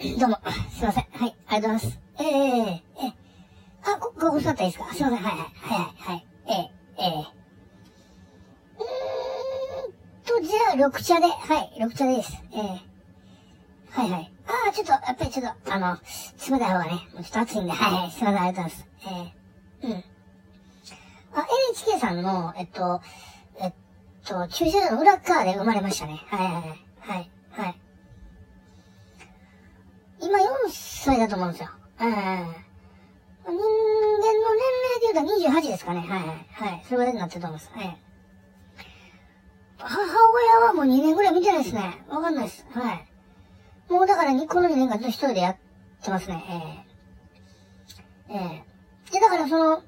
どうも、すいません。はい、ありがとうございます。ええええええあ、こ、ここ座ったらいいですか？すいません。はい、はい、はい、はい。ええええうーんと、じゃあ、緑茶で、はい、緑茶でいいです。ええはい、はい。ああ、ちょっと、やっぱりちょっと、あの、冷たい方がね、もうちょっと暑いんで、はい、はい、すいません、ありがとうございます。ええうん。あ、NHK さんの、えっと、えっと、駐車場の裏側で生まれましたね。はい、はい、はい。はい、歳だと思うんですよ。ええ人間の年齢で言うと28ですかね。はいはい。はい。それぐらいになってると思います。はい。母親はもう2年ぐらい見てないですね。わかんないです。はい。もうだから、この2年間ずっと一人でやってますね。ええええで、だからその、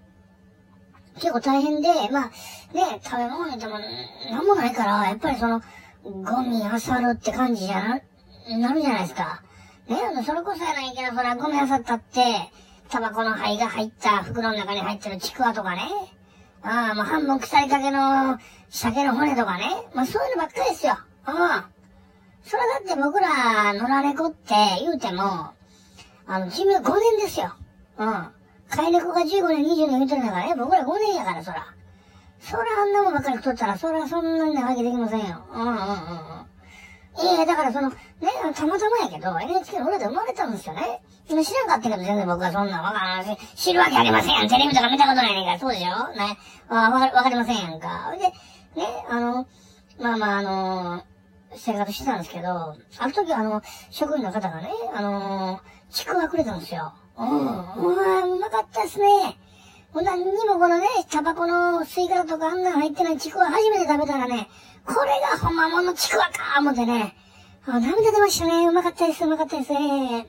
結構大変で、まあ、ね、食べ物にでもなんもないから、やっぱりその、ゴミ漁るって感じじゃな、なるじゃないですか。ね、あの、それこそやないけど、それはゴミ漁ったって、タバコの灰が入った袋の中に入ってるちくわとかね。ああ、もう半分腐りかけの鮭の骨とかね。まあそういうのばっかりですよ。ああ。それだって僕ら野良猫って言うても、あの、寿命5年ですよ。うん。飼い猫が15年、20年言ってるんだからね、僕ら5年やから、そら。そらあんなもんばっかり食っとったら、そらそんなに長生きできませんよ。うんうんうんうん。いやだからその、ね、たまたまやけど、NHK の裏で生まれたんですよね。今知らんかったけど、全然僕はそんなわからないし、知るわけありませんやん。テレビとか見たことないねんから、そうでしょ？ね。わかわかりませんやんか。で、ね、あの、まあまああの生活してたんですけど、ある時あの、職員の方がね、あのちくわくれたんですよ。うん、うわうまかったですね。もう何にもこのね、タバコの吸い殻とかあんな入ってないちくわ初めて食べたらね、これがほんまものちくわか思ってね、あ、涙出ましたね。うまかったです、うまかったですね。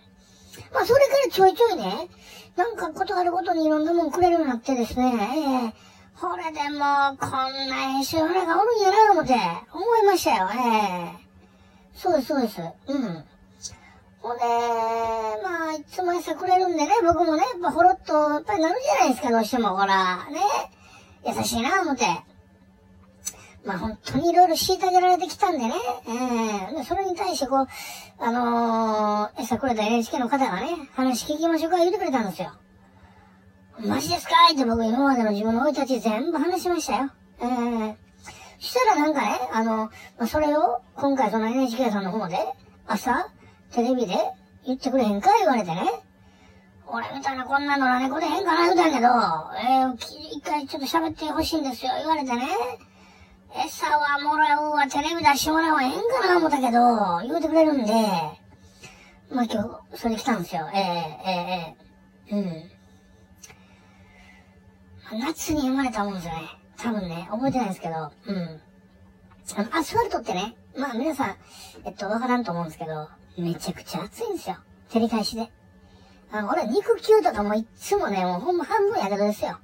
まあ、それからちょいちょいね、なんかことあるごとにいろんなもんくれるようになってですね、ええこれでもう、こんな編集腹がおるんやな、思って、思いましたよ、ええそうです、そうです。うん。ほんで、まあ、いつも餌くれるんでね、僕もね、やっぱほろっと、やっぱりなるじゃないですか、どうしても、ほら、ね。優しいな、思って。まあ本当にいろいろ虐げられてきたんでね、ええー、それに対してこう、あのー、餌くれた NHK の方がね、話聞きましょうか言ってくれたんですよ。マジですかって僕今までの自分の生い立ち全部話しましたよ。えー、そしたらなんかね、あの、まあ、それを今回その NHK さんの方で朝テレビで言ってくれへんか言われてね。俺みたいなこんなのら猫でへんかな言うたけど、えー、一回ちょっと喋ってほしいんですよ言われてね。餌はもらうわ、テレビ出してもらうわ、ええんかな思ったけど、言うてくれるんで、まあ今日、それ来たんですよ。ええええええうん。夏に生まれたもんですよね。多分ね、覚えてないですけど、うん。あの、アスファルトってね、まあ皆さん、えっと、わからんと思うんですけど、めちゃくちゃ暑いんですよ。照り返しで。あ、俺肉球とかもいつもね、もうほんま半分やけどですよ。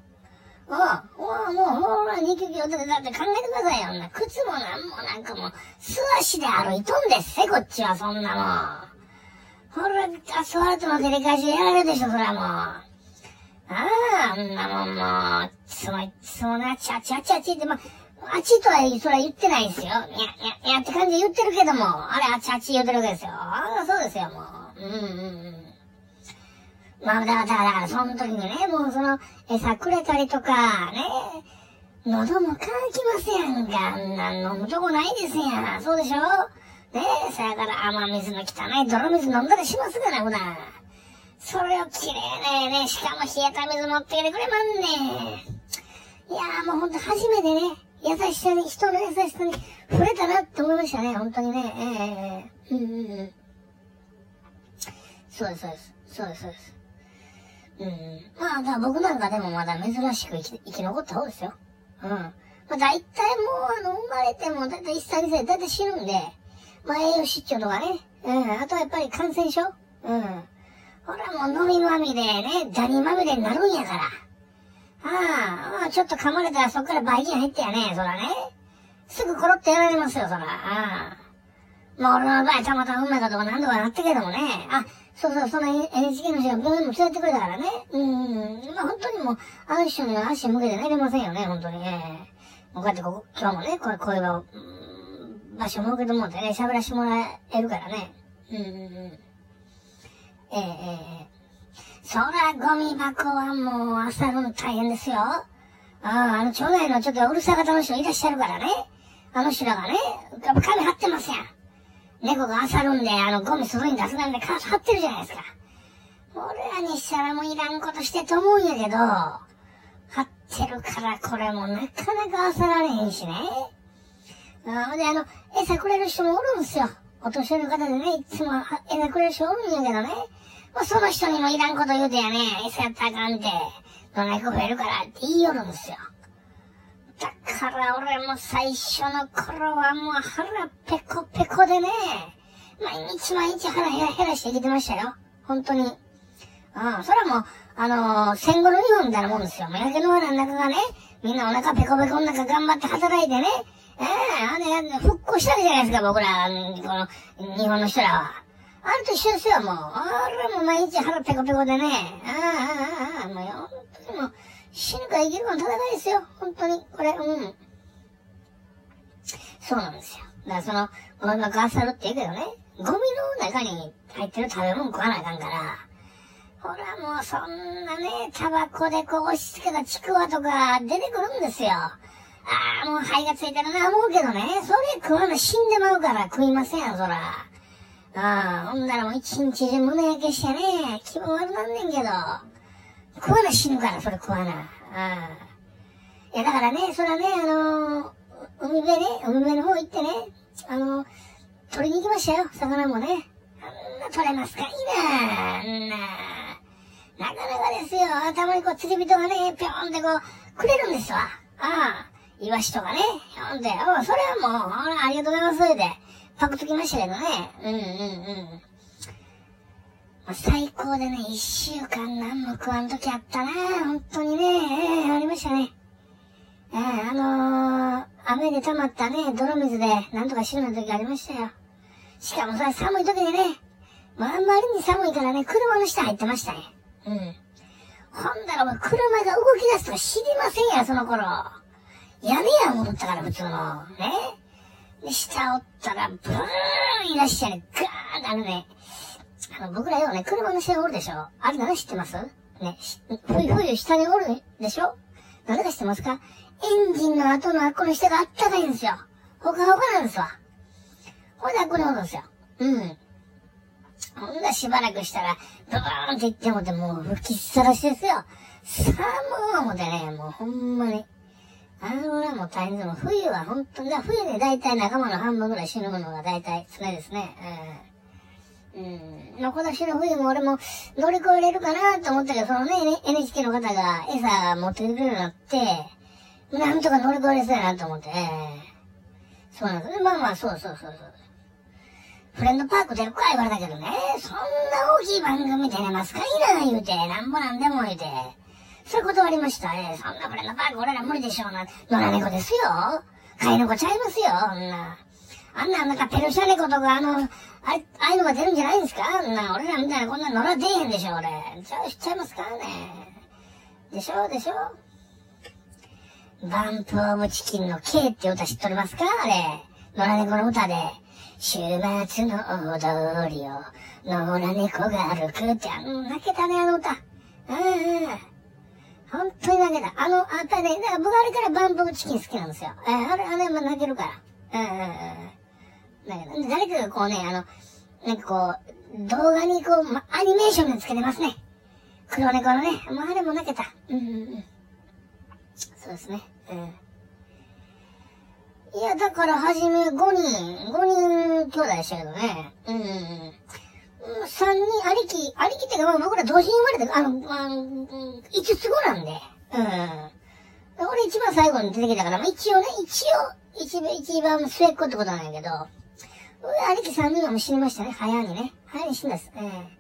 ああ、もう、ほら、二級業だって考えてくださいよ。な靴もなんもなんかもう、素足で歩いとんですせ、こっちは、そんなもん。ほら、アスファルトの照り返しやられるでしょ、それはもう。ああ、あんなもんもう、いつもいつもな、ちゃちゃちゃちって、まあ、あっちとは、それは言ってないですよ。にゃ、にゃ、にゃって感じで言ってるけども、あれ、あっちあっち言ってるわけですよ。ああ、そうですよ、もう。うんうんうん。まあ、だから、だから、その時にね、もうその、餌くれたりとか、ね、喉も乾きますやんか。あんな飲むとこないですやん。そうでしょ？ねえ、そやから雨水の汚い泥水飲んだりしますから、普段。それをきれいね、ね、しかも冷えた水持ってきてくれまんねいやーもうほんと初めてね、優しさに、人の優しさに触れたなって思いましたね、本当にね。えー、うんうんうん。そうです、そうです。そうです、そうです。うん。まあ、だ僕なんかでもまだ珍しく生き生き残った方ですよ。うん。まあ、大体もう、あの、生まれても、だいたい1歳、2歳、だいたい死ぬんで、まあ、栄養失調とかね。うん。あとはやっぱり感染症うん。ほら、もう飲みまみれね、ダニまみれになるんやから。ああ、まあ、ちょっと噛まれたらそっからバイキン入ってやね、そらね。すぐコロってやられますよ、そら。ああ。まあ、俺の場合、たまたまうまいかとか何とかなったけどもね。あ、そうそう、その NHK の人が病院も連れてくれたからね。うん。まあ本当にもう、あの人には足向けて寝れませんよね、本当にね。もうこうやってここ、今日もね、こうこういう場場所設けてもらってね、喋らせてもらえるからね。うんうんうん。ええええそら、ゴミ箱はもう、朝の大変ですよ。ああ、あの、町内のちょっとうるさ方の人いらっしゃるからね。あの人らがね、紙貼ってますやん。猫が朝るんで、あの、ゴミ外に出すなんで貼ってるじゃないですか。俺らにしたらもういらんことしてと思うんやけど、貼ってるからこれもなかなか朝られへんしね。ああで、あの、餌くれる人もおるんですよ。お年寄りの方でね、いつも餌くれる人おるんやけどね。まあ、その人にもいらんこと言うてやね、餌やったらあかんて、どないか増えるからって言いよるんですよ。だから俺も最初の頃はもう腹ペコペコでね、毎日毎日腹減ら減らして生きてましたよ。本当に。うん、それはもう、あのー、戦後の日本みたいなもんですよ。焼け野原の中がね、みんなお腹ペコペコの中頑張って働いてね、ええー、あれ、復興したわけじゃないですか、僕ら、この、日本の人らは。あれと一緒ですよ、もう。あれも毎日腹ペコペコでね。ああ、ああ、ああ、もう本当にもう、死ぬか生きるかの戦いですよ。本当に。これ、うん。そうなんですよ。だからその、ゴミ箱あさるって言うけどね、ゴミの中に入ってる食べ物食わなあかんから、ほらもうそんなね、タバコでこう押し付けたちくわとか出てくるんですよ。ああ、もう肺がついてるな思うけどね、それ食わな死んでまうから食いませんよ、そら。ああ、ほんならもう一日中胸焼けしてね、気分悪なんねんけど、食わな死ぬから、それ食わな。ああ。いや、だからね、それはね、あのー、海辺ね、海辺の方行ってね、あのー、取りに行きましたよ、魚もね。あんな取れますかいいなあんな。なかなかですよ、たまにこう釣り人がね、ぴょんってこう、くれるんですわ。ああ、イワシとかね、ほんで、おそれはもう、ありがとうございます、で。パクときましたけどね。うんうんうん。最高でね、一週間何も食わんときあったな本当にね、えー、ありましたね。えー、あのー、雨で溜まったね、泥水でなんとか死ぬ時ありましたよ。しかもさ、寒い時にね、まあ、んまりに寒いからね、車の下入ってましたね。うん。ほんだらもう車が動き出すとか知りませんや、その頃。屋根や戻ったから普通の。ね。で、下おったら、ブーンいらっしゃる。ガーンってあのね、あの、僕らよね、車の下におるでしょあれ何知ってます？ね、ふゆふゆ下におるでしょ？何か知ってますか？エンジンの後のあっこの下があったかいんですよ。ほかほかなんですわ。ほんであっこにおるんですよ。うん。ほんだしばらくしたら、ブーンって言ってもてもう吹きさらしですよ。寒ー思てね、もうほんまに。あの裏も大変でも、冬は本当に、冬で大体仲間の半分ぐらい死ぬのが大体常ですね。うん。うん。の今年の冬も俺も乗り越えれるかなと思ったけど、そのね、NHK の方が餌持ってくれるようになって、なんとか乗り越えれそうやなと思って、そうなんですね。まあまあ、そうそうそうそう。フレンドパーク出るか言われたけどね、そんな大きい番組出れますかいな言うて、なんぼなんでも言うて。そういう断りました。えそんなこれのバーグ俺ら無理でしょうな。野良猫ですよ。飼い猫ちゃいますよ、あんな。あんな、なんかペルシャ猫とか、あの、あああいうのが出るんじゃないんですか？あんな、俺らみたいなこんな野良出えへんでしょ、俺。ちゃう、しちゃいますからね。でしょ、でしょ？バンプオブチキンの K って歌知っておりますか？あれ。野良猫の歌で。週末の踊りを、野良猫が歩くって、あの、泣けたね、あの歌。うんうん。本当に泣けた。あの、あたね、だから僕あれからバンプブチキン好きなんですよ。えー、あれ、あれも泣けるから。うんうんうん。だけど、誰かがこうね、あの、なんかこう、動画にこう、ま、アニメーションでつけてますね。黒猫のね、もうあれも泣けた。うんうんうん。そうですね。うん。いや、だから、はじめ5人、5人兄弟でしたけどね。うんうん三人、ありき、ありきっていうか、僕ら同時に生まれて、あの、まあの、五つ子なんで。うん。俺一番最後に出てきたから、まあ、一応ね、一応、一番、一番末っ子ってことなんやけど、ありき三人はもう死にましたね、早にね。早に死んだっす。ええ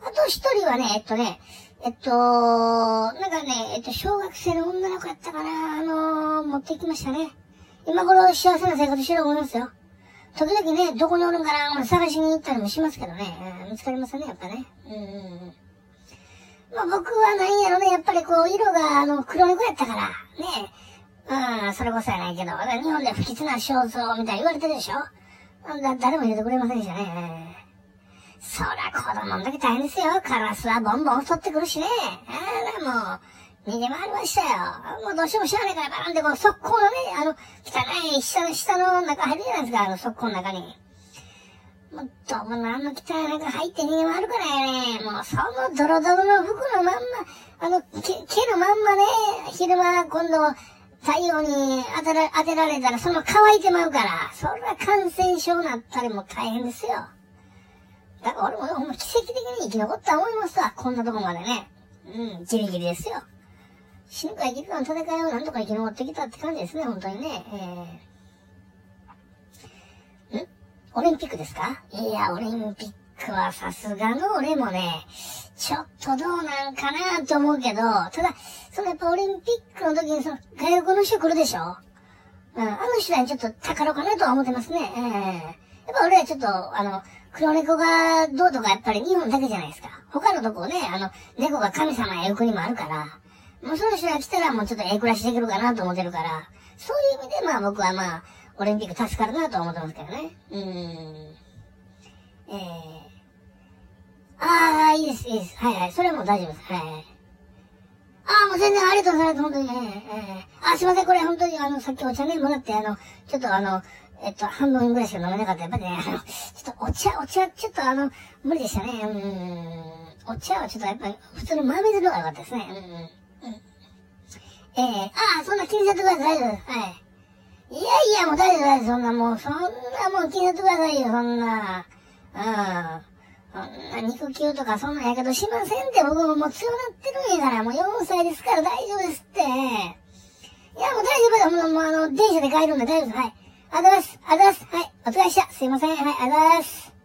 あと一人はね、えっとね、えっと、なんかね、えっと、小学生の女の子やったかな、あのー、持ってきましたね。今頃幸せな生活してると思いますよ。時々ね、どこにおるんかな、探しに行ったりもしますけどね、見つかりませんね、やっぱね。うんうん。まあ僕はなんやろね、やっぱりこう、色があの、黒猫やったから、ね。うん、それこそやないけど、日本で不吉な肖像みたいに言われてるでしょだ誰も言うてくれませんでしたね。そら子供の時大変ですよ。カラスはボンボン襲ってくるしね。あらもう、逃げ回りましたよ。もうどうしてもしゃあないからバーンってこう、速攻のね、あの、汚い下の下の中入るじゃないですか、あの速攻の中に。もう、どうもあの汚い中入って逃げ回るからやね。もう、そのドロドロの服のまんま、あの、毛毛のまんまね、昼間今度、太陽に当てら当てられたらその乾いてまうから、それは感染症になったりも大変ですよ。だから俺もほんま奇跡的に生き残った思いますわ。こんなとこまでね。うん、ギリギリですよ。死ぬか生きるかの戦いをなんとか生き残ってきたって感じですね、本当にね。えー、ん？オリンピックですか？いや、オリンピックはさすがの俺もね、ちょっとどうなんかなと思うけど、ただ、そのやっぱオリンピックの時にその外国の人来るでしょ？うん、あの人はちょっと宝かなとは思ってますね。ええー、やっぱ俺はちょっと、あの、黒猫がどうとかやっぱり日本だけじゃないですか。他のとこね、あの、猫が神様やいう国もあるから、もうその人が来たらもうちょっとええ暮らしできるかなと思ってるから、そういう意味でまあ僕はまあ、オリンピック助かるなと思ってますけどね。うーん。えー。ああ、いいです、いいです。はいはい。それはもう大丈夫です。はいはい。ああ、もう全然ありがとうございます。本当にね。えー、あ、すいません。これ本当にあの、さっきお茶ね、もらって、あの、ちょっとあの、えっと、半分ぐらいしか飲めなかった。やっぱりね、あの、ちょっとお茶、お茶、ちょっとあの、無理でしたね。うん。お茶はちょっとやっぱり、普通の豆水の方が良かったですね。うん。ええー、ああ、そんな気にせてください。大丈夫です。はい。いやいや、もう大丈夫大丈夫。そんなもう、そんなもう気にせてくださいよ、そんな。うん。そんな肉球とかそんなやけどしませんって、僕ももう強なってるんやから、もう4歳ですから大丈夫ですって。いや、もう大丈夫だ。もう、もうあの、電車で帰るんで大丈夫です。はい。あざます。あざます。はい。お疲れっした。すいません。はい。あざます。